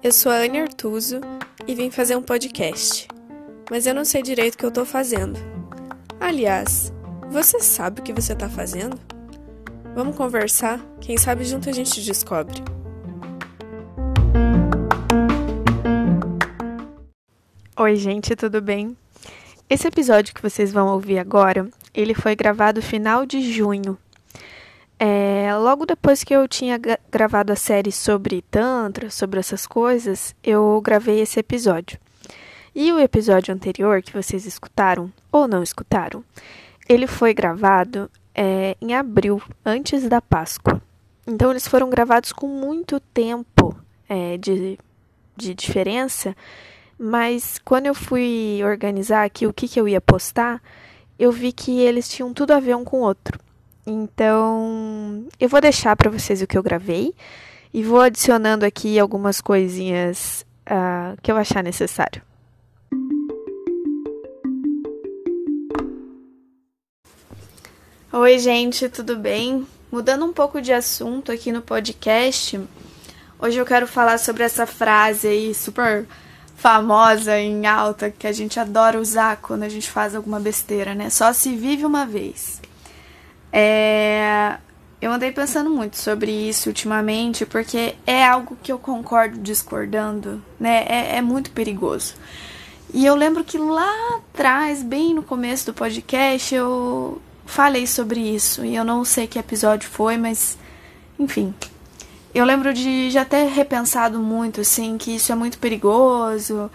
Eu sou a Anne Artuso e vim fazer um podcast, mas eu não sei direito o que eu tô fazendo. Aliás, você sabe o que você tá fazendo? Vamos conversar? Quem sabe junto a gente descobre. Oi, gente, tudo bem? Esse episódio que vocês vão ouvir agora, ele foi gravado final de junho é, logo depois que eu tinha gravado a série sobre Tantra, sobre essas coisas, eu gravei esse episódio. E o episódio anterior que vocês escutaram, ou não escutaram, ele foi gravado é, em abril, antes da Páscoa. Então, eles foram gravados com muito tempo é, de, de diferença, mas quando eu fui organizar aqui o que, que eu ia postar, eu vi que eles tinham tudo a ver um com o outro. Então, eu vou deixar para vocês o que eu gravei e vou adicionando aqui algumas coisinhas uh, que eu achar necessário. Oi, gente, tudo bem? Mudando um pouco de assunto aqui no podcast, hoje eu quero falar sobre essa frase aí super famosa em alta que a gente adora usar quando a gente faz alguma besteira, né? Só se vive uma vez. É, eu andei pensando muito sobre isso ultimamente, porque é algo que eu concordo discordando, né? É, é, muito perigoso. E eu lembro que lá atrás, bem no começo do podcast, eu falei sobre isso. E eu não sei que episódio foi, mas enfim. Eu lembro de já ter repensado muito, assim, que isso é muito perigoso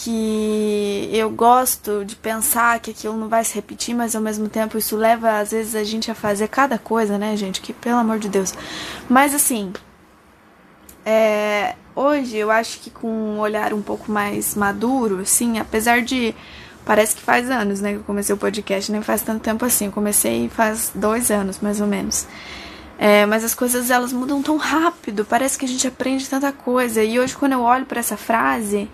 que eu gosto de pensar que aquilo não vai se repetir, mas ao mesmo tempo isso leva às vezes a gente a fazer cada coisa, né, gente? Que pelo amor de Deus. Mas assim, é, hoje eu acho que com um olhar um pouco mais maduro, assim, apesar de parece que faz anos, né, que eu comecei o podcast, nem faz tanto tempo assim. Eu comecei faz dois anos, mais ou menos. É, mas as coisas elas mudam tão rápido, parece que a gente aprende tanta coisa. E hoje quando eu olho para essa frase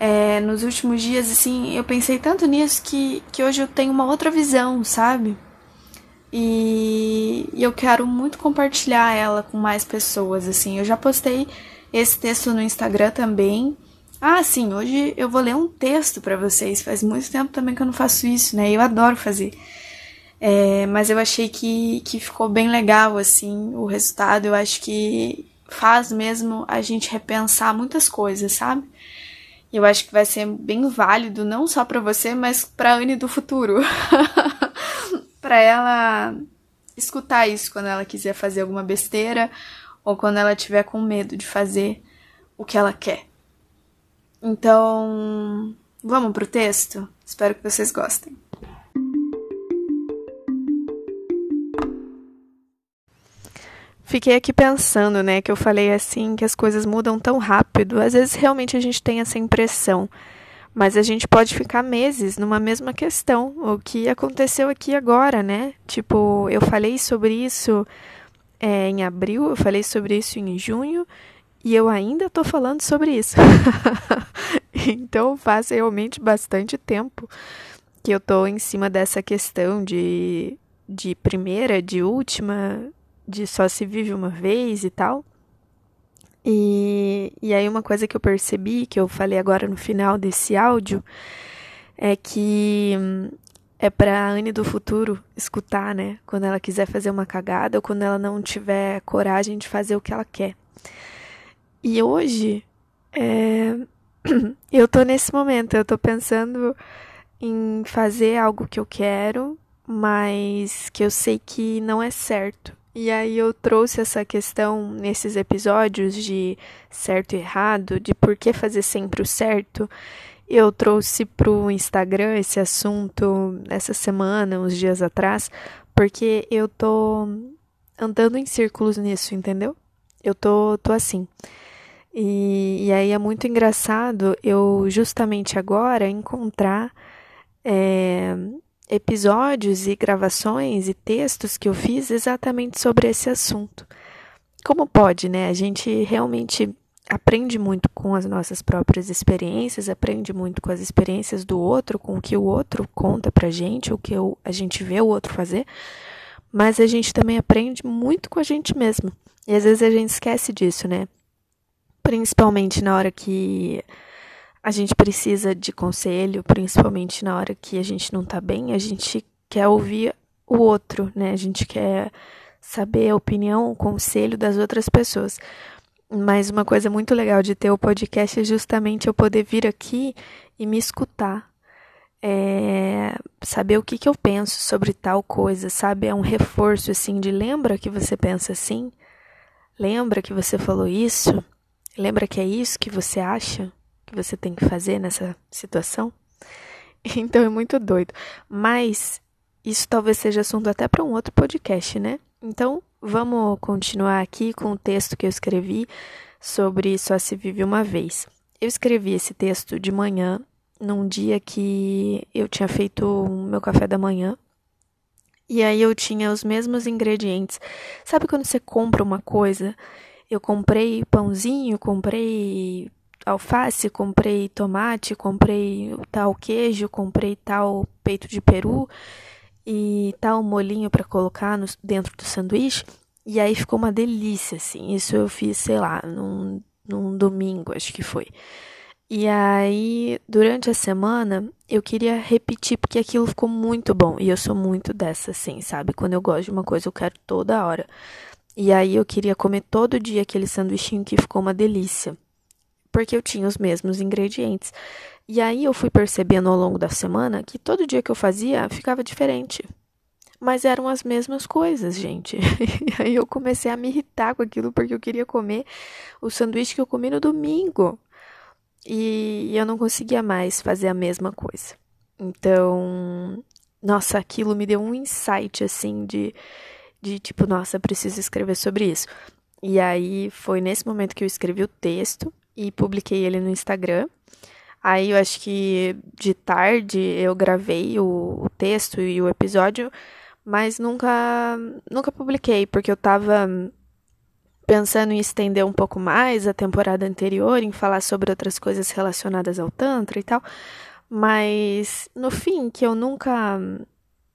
é, nos últimos dias, assim, eu pensei tanto nisso que, que hoje eu tenho uma outra visão, sabe? E, e eu quero muito compartilhar ela com mais pessoas, assim. Eu já postei esse texto no Instagram também. Ah, sim, hoje eu vou ler um texto para vocês. Faz muito tempo também que eu não faço isso, né? Eu adoro fazer. É, mas eu achei que, que ficou bem legal, assim, o resultado. Eu acho que faz mesmo a gente repensar muitas coisas, sabe? Eu acho que vai ser bem válido, não só para você, mas para a Anne do futuro. para ela escutar isso quando ela quiser fazer alguma besteira ou quando ela tiver com medo de fazer o que ela quer. Então, vamos pro texto? Espero que vocês gostem. Fiquei aqui pensando, né, que eu falei assim, que as coisas mudam tão rápido. Às vezes realmente a gente tem essa impressão, mas a gente pode ficar meses numa mesma questão. O que aconteceu aqui agora, né? Tipo, eu falei sobre isso é, em abril, eu falei sobre isso em junho, e eu ainda tô falando sobre isso. então faz realmente bastante tempo que eu tô em cima dessa questão de, de primeira, de última de só se vive uma vez e tal. E, e aí uma coisa que eu percebi, que eu falei agora no final desse áudio, é que hum, é para a Anne do futuro escutar, né? Quando ela quiser fazer uma cagada ou quando ela não tiver coragem de fazer o que ela quer. E hoje, é... eu tô nesse momento, eu tô pensando em fazer algo que eu quero, mas que eu sei que não é certo. E aí eu trouxe essa questão nesses episódios de certo e errado, de por que fazer sempre o certo. Eu trouxe para o Instagram esse assunto essa semana, uns dias atrás, porque eu tô andando em círculos nisso, entendeu? Eu tô, tô assim. E, e aí é muito engraçado eu justamente agora encontrar é, episódios e gravações e textos que eu fiz exatamente sobre esse assunto. Como pode, né? A gente realmente aprende muito com as nossas próprias experiências, aprende muito com as experiências do outro, com o que o outro conta pra gente, o que a gente vê o outro fazer, mas a gente também aprende muito com a gente mesmo. E às vezes a gente esquece disso, né? principalmente na hora que a gente precisa de conselho, principalmente na hora que a gente não tá bem, a gente quer ouvir o outro, né? A gente quer saber a opinião, o conselho das outras pessoas. Mas uma coisa muito legal de ter o podcast é justamente eu poder vir aqui e me escutar. É, saber o que, que eu penso sobre tal coisa, sabe? É um reforço assim de lembra que você pensa assim? Lembra que você falou isso? Lembra que é isso que você acha que você tem que fazer nessa situação? Então é muito doido. Mas isso talvez seja assunto até para um outro podcast, né? Então vamos continuar aqui com o texto que eu escrevi sobre Só se vive uma vez. Eu escrevi esse texto de manhã, num dia que eu tinha feito o meu café da manhã. E aí eu tinha os mesmos ingredientes. Sabe quando você compra uma coisa? Eu comprei pãozinho, comprei alface, comprei tomate, comprei tal queijo, comprei tal peito de peru e tal molinho para colocar no, dentro do sanduíche. E aí ficou uma delícia, assim. Isso eu fiz, sei lá, num, num domingo, acho que foi. E aí, durante a semana, eu queria repetir, porque aquilo ficou muito bom. E eu sou muito dessa, assim, sabe? Quando eu gosto de uma coisa, eu quero toda hora. E aí, eu queria comer todo dia aquele sanduichinho que ficou uma delícia. Porque eu tinha os mesmos ingredientes. E aí, eu fui percebendo ao longo da semana que todo dia que eu fazia ficava diferente. Mas eram as mesmas coisas, gente. E aí eu comecei a me irritar com aquilo porque eu queria comer o sanduíche que eu comi no domingo. E eu não conseguia mais fazer a mesma coisa. Então, nossa, aquilo me deu um insight assim de de tipo, nossa, preciso escrever sobre isso. E aí foi nesse momento que eu escrevi o texto e publiquei ele no Instagram. Aí eu acho que de tarde eu gravei o, o texto e o episódio mas nunca nunca publiquei porque eu tava pensando em estender um pouco mais a temporada anterior, em falar sobre outras coisas relacionadas ao tantra e tal, mas no fim que eu nunca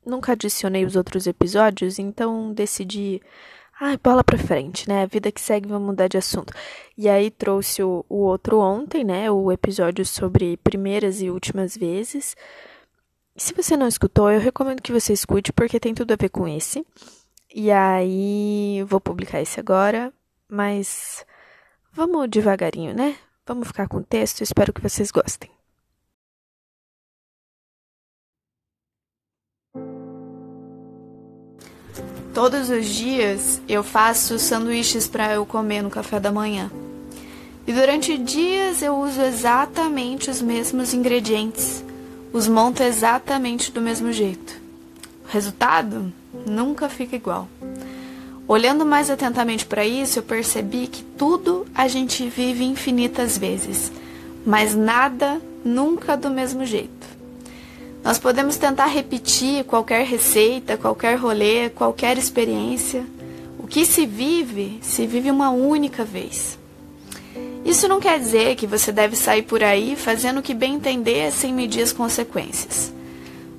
nunca adicionei os outros episódios, então decidi Ai, bola pra frente, né? A vida que segue, vamos mudar de assunto. E aí trouxe o, o outro ontem, né? O episódio sobre primeiras e últimas vezes. Se você não escutou, eu recomendo que você escute porque tem tudo a ver com esse. E aí, vou publicar esse agora, mas vamos devagarinho, né? Vamos ficar com o texto, espero que vocês gostem. Todos os dias eu faço sanduíches para eu comer no café da manhã. E durante dias eu uso exatamente os mesmos ingredientes os monto exatamente do mesmo jeito. O resultado nunca fica igual. Olhando mais atentamente para isso, eu percebi que tudo a gente vive infinitas vezes, mas nada nunca do mesmo jeito. Nós podemos tentar repetir qualquer receita, qualquer rolê, qualquer experiência. O que se vive, se vive uma única vez. Isso não quer dizer que você deve sair por aí fazendo o que bem entender sem medir as consequências.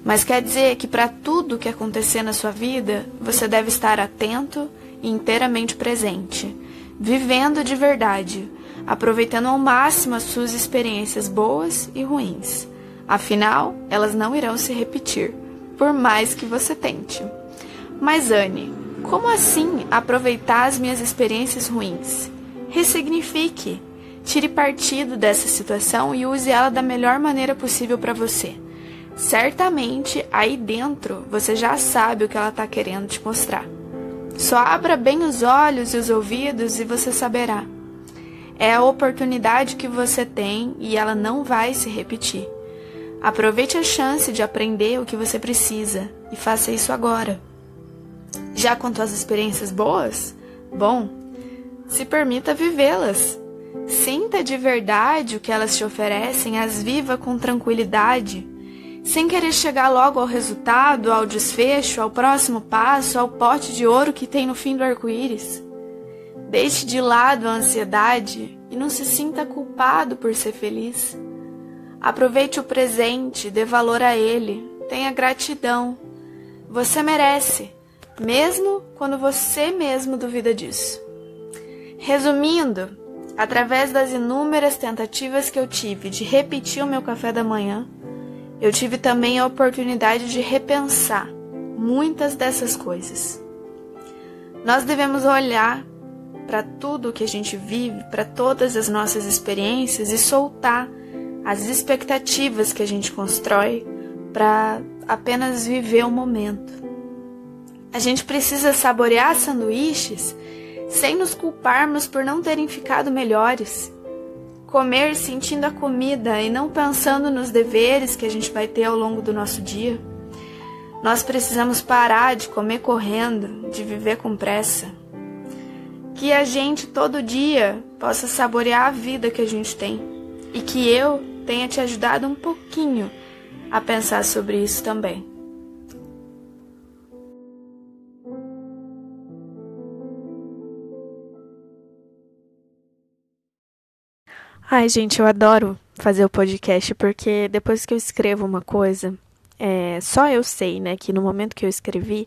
Mas quer dizer que para tudo que acontecer na sua vida, você deve estar atento e inteiramente presente, vivendo de verdade, aproveitando ao máximo as suas experiências boas e ruins. Afinal, elas não irão se repetir, por mais que você tente. Mas Anne, como assim aproveitar as minhas experiências ruins? Ressignifique. Tire partido dessa situação e use ela da melhor maneira possível para você. Certamente aí dentro você já sabe o que ela está querendo te mostrar. Só abra bem os olhos e os ouvidos e você saberá. É a oportunidade que você tem e ela não vai se repetir. Aproveite a chance de aprender o que você precisa e faça isso agora. Já quanto às experiências boas? Bom, se permita vivê-las. Sinta de verdade o que elas te oferecem, as viva com tranquilidade, sem querer chegar logo ao resultado, ao desfecho, ao próximo passo, ao pote de ouro que tem no fim do arco-íris. Deixe de lado a ansiedade e não se sinta culpado por ser feliz. Aproveite o presente, dê valor a ele, tenha gratidão. Você merece, mesmo quando você mesmo duvida disso. Resumindo, Através das inúmeras tentativas que eu tive de repetir o meu café da manhã, eu tive também a oportunidade de repensar muitas dessas coisas. Nós devemos olhar para tudo que a gente vive, para todas as nossas experiências e soltar as expectativas que a gente constrói para apenas viver o momento. A gente precisa saborear sanduíches sem nos culparmos por não terem ficado melhores. Comer sentindo a comida e não pensando nos deveres que a gente vai ter ao longo do nosso dia. Nós precisamos parar de comer correndo, de viver com pressa. Que a gente todo dia possa saborear a vida que a gente tem e que eu tenha te ajudado um pouquinho a pensar sobre isso também. Ai, gente, eu adoro fazer o podcast porque depois que eu escrevo uma coisa, é, só eu sei, né, que no momento que eu escrevi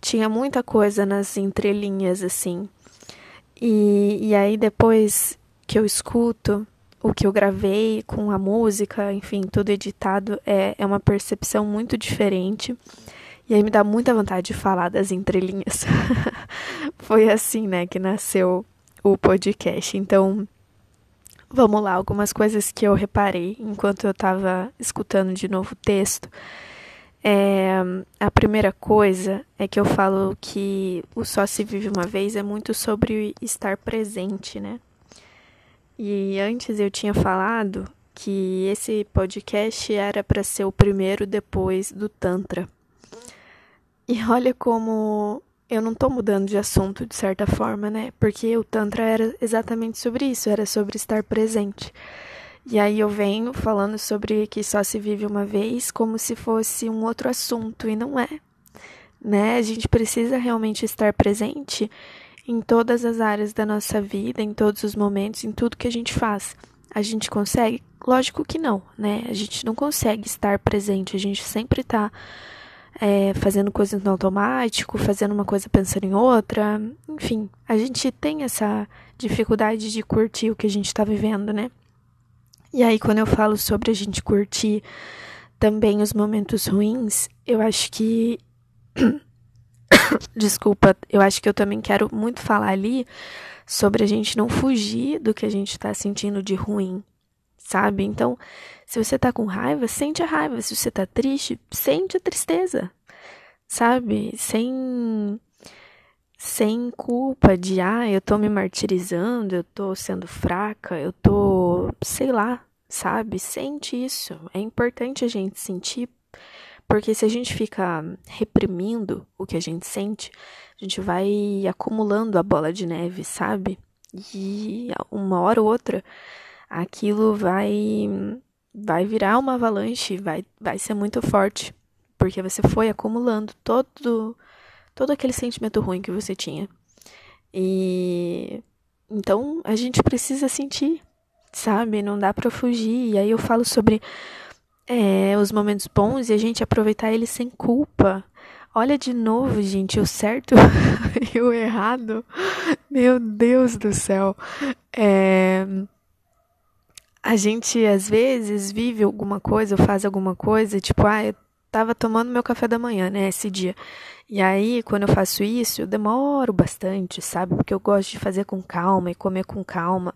tinha muita coisa nas entrelinhas, assim. E, e aí depois que eu escuto o que eu gravei com a música, enfim, tudo editado, é, é uma percepção muito diferente. E aí me dá muita vontade de falar das entrelinhas. Foi assim, né, que nasceu o podcast. Então, Vamos lá, algumas coisas que eu reparei enquanto eu estava escutando de novo o texto. É, a primeira coisa é que eu falo que o Só Se Vive Uma Vez é muito sobre estar presente, né? E antes eu tinha falado que esse podcast era para ser o primeiro depois do Tantra. E olha como eu não tô mudando de assunto de certa forma, né? Porque o Tantra era exatamente sobre isso, era sobre estar presente. E aí eu venho falando sobre que só se vive uma vez como se fosse um outro assunto, e não é. Né? A gente precisa realmente estar presente em todas as áreas da nossa vida, em todos os momentos, em tudo que a gente faz. A gente consegue? Lógico que não, né? A gente não consegue estar presente, a gente sempre tá é, fazendo coisas no automático, fazendo uma coisa pensando em outra. Enfim, a gente tem essa dificuldade de curtir o que a gente está vivendo, né? E aí, quando eu falo sobre a gente curtir também os momentos ruins, eu acho que. Desculpa, eu acho que eu também quero muito falar ali sobre a gente não fugir do que a gente está sentindo de ruim, sabe? Então, se você tá com raiva, sente a raiva. Se você tá triste, sente a tristeza, sabe? Sem sem culpa de, ah, eu tô me martirizando, eu tô sendo fraca, eu tô, sei lá, sabe? Sente isso. É importante a gente sentir, porque se a gente fica reprimindo o que a gente sente, a gente vai acumulando a bola de neve, sabe? E uma hora ou outra aquilo vai vai virar uma avalanche, vai vai ser muito forte, porque você foi acumulando todo todo aquele sentimento ruim que você tinha. E então a gente precisa sentir, sabe? Não dá para fugir. E aí eu falo sobre é, os momentos bons e a gente aproveitar eles sem culpa. Olha de novo, gente, o certo e o errado. Meu Deus do céu. É a gente às vezes vive alguma coisa ou faz alguma coisa, tipo, ah, eu tava tomando meu café da manhã, né, esse dia. E aí, quando eu faço isso, eu demoro bastante, sabe? Porque eu gosto de fazer com calma e comer com calma.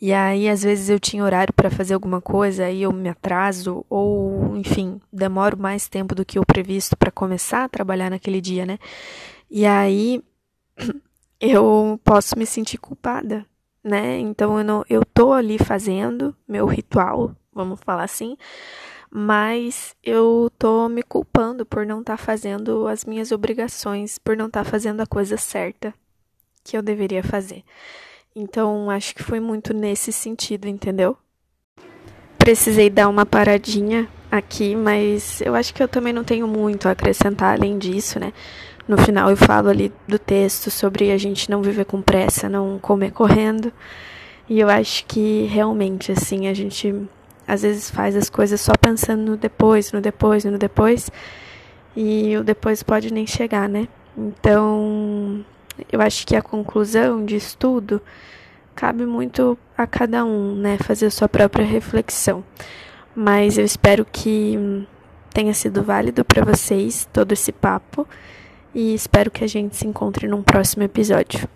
E aí, às vezes eu tinha horário para fazer alguma coisa, aí eu me atraso ou, enfim, demoro mais tempo do que o previsto para começar a trabalhar naquele dia, né? E aí eu posso me sentir culpada, né? Então eu não, eu tô ali fazendo meu ritual, vamos falar assim, mas eu tô me culpando por não estar tá fazendo as minhas obrigações, por não estar tá fazendo a coisa certa que eu deveria fazer. Então acho que foi muito nesse sentido, entendeu? Precisei dar uma paradinha aqui, mas eu acho que eu também não tenho muito a acrescentar além disso, né? No final eu falo ali do texto sobre a gente não viver com pressa, não comer correndo. E eu acho que realmente, assim, a gente às vezes faz as coisas só pensando no depois, no depois, no depois. E o depois pode nem chegar, né? Então, eu acho que a conclusão disso tudo cabe muito a cada um, né, fazer a sua própria reflexão. Mas eu espero que tenha sido válido para vocês todo esse papo e espero que a gente se encontre num próximo episódio.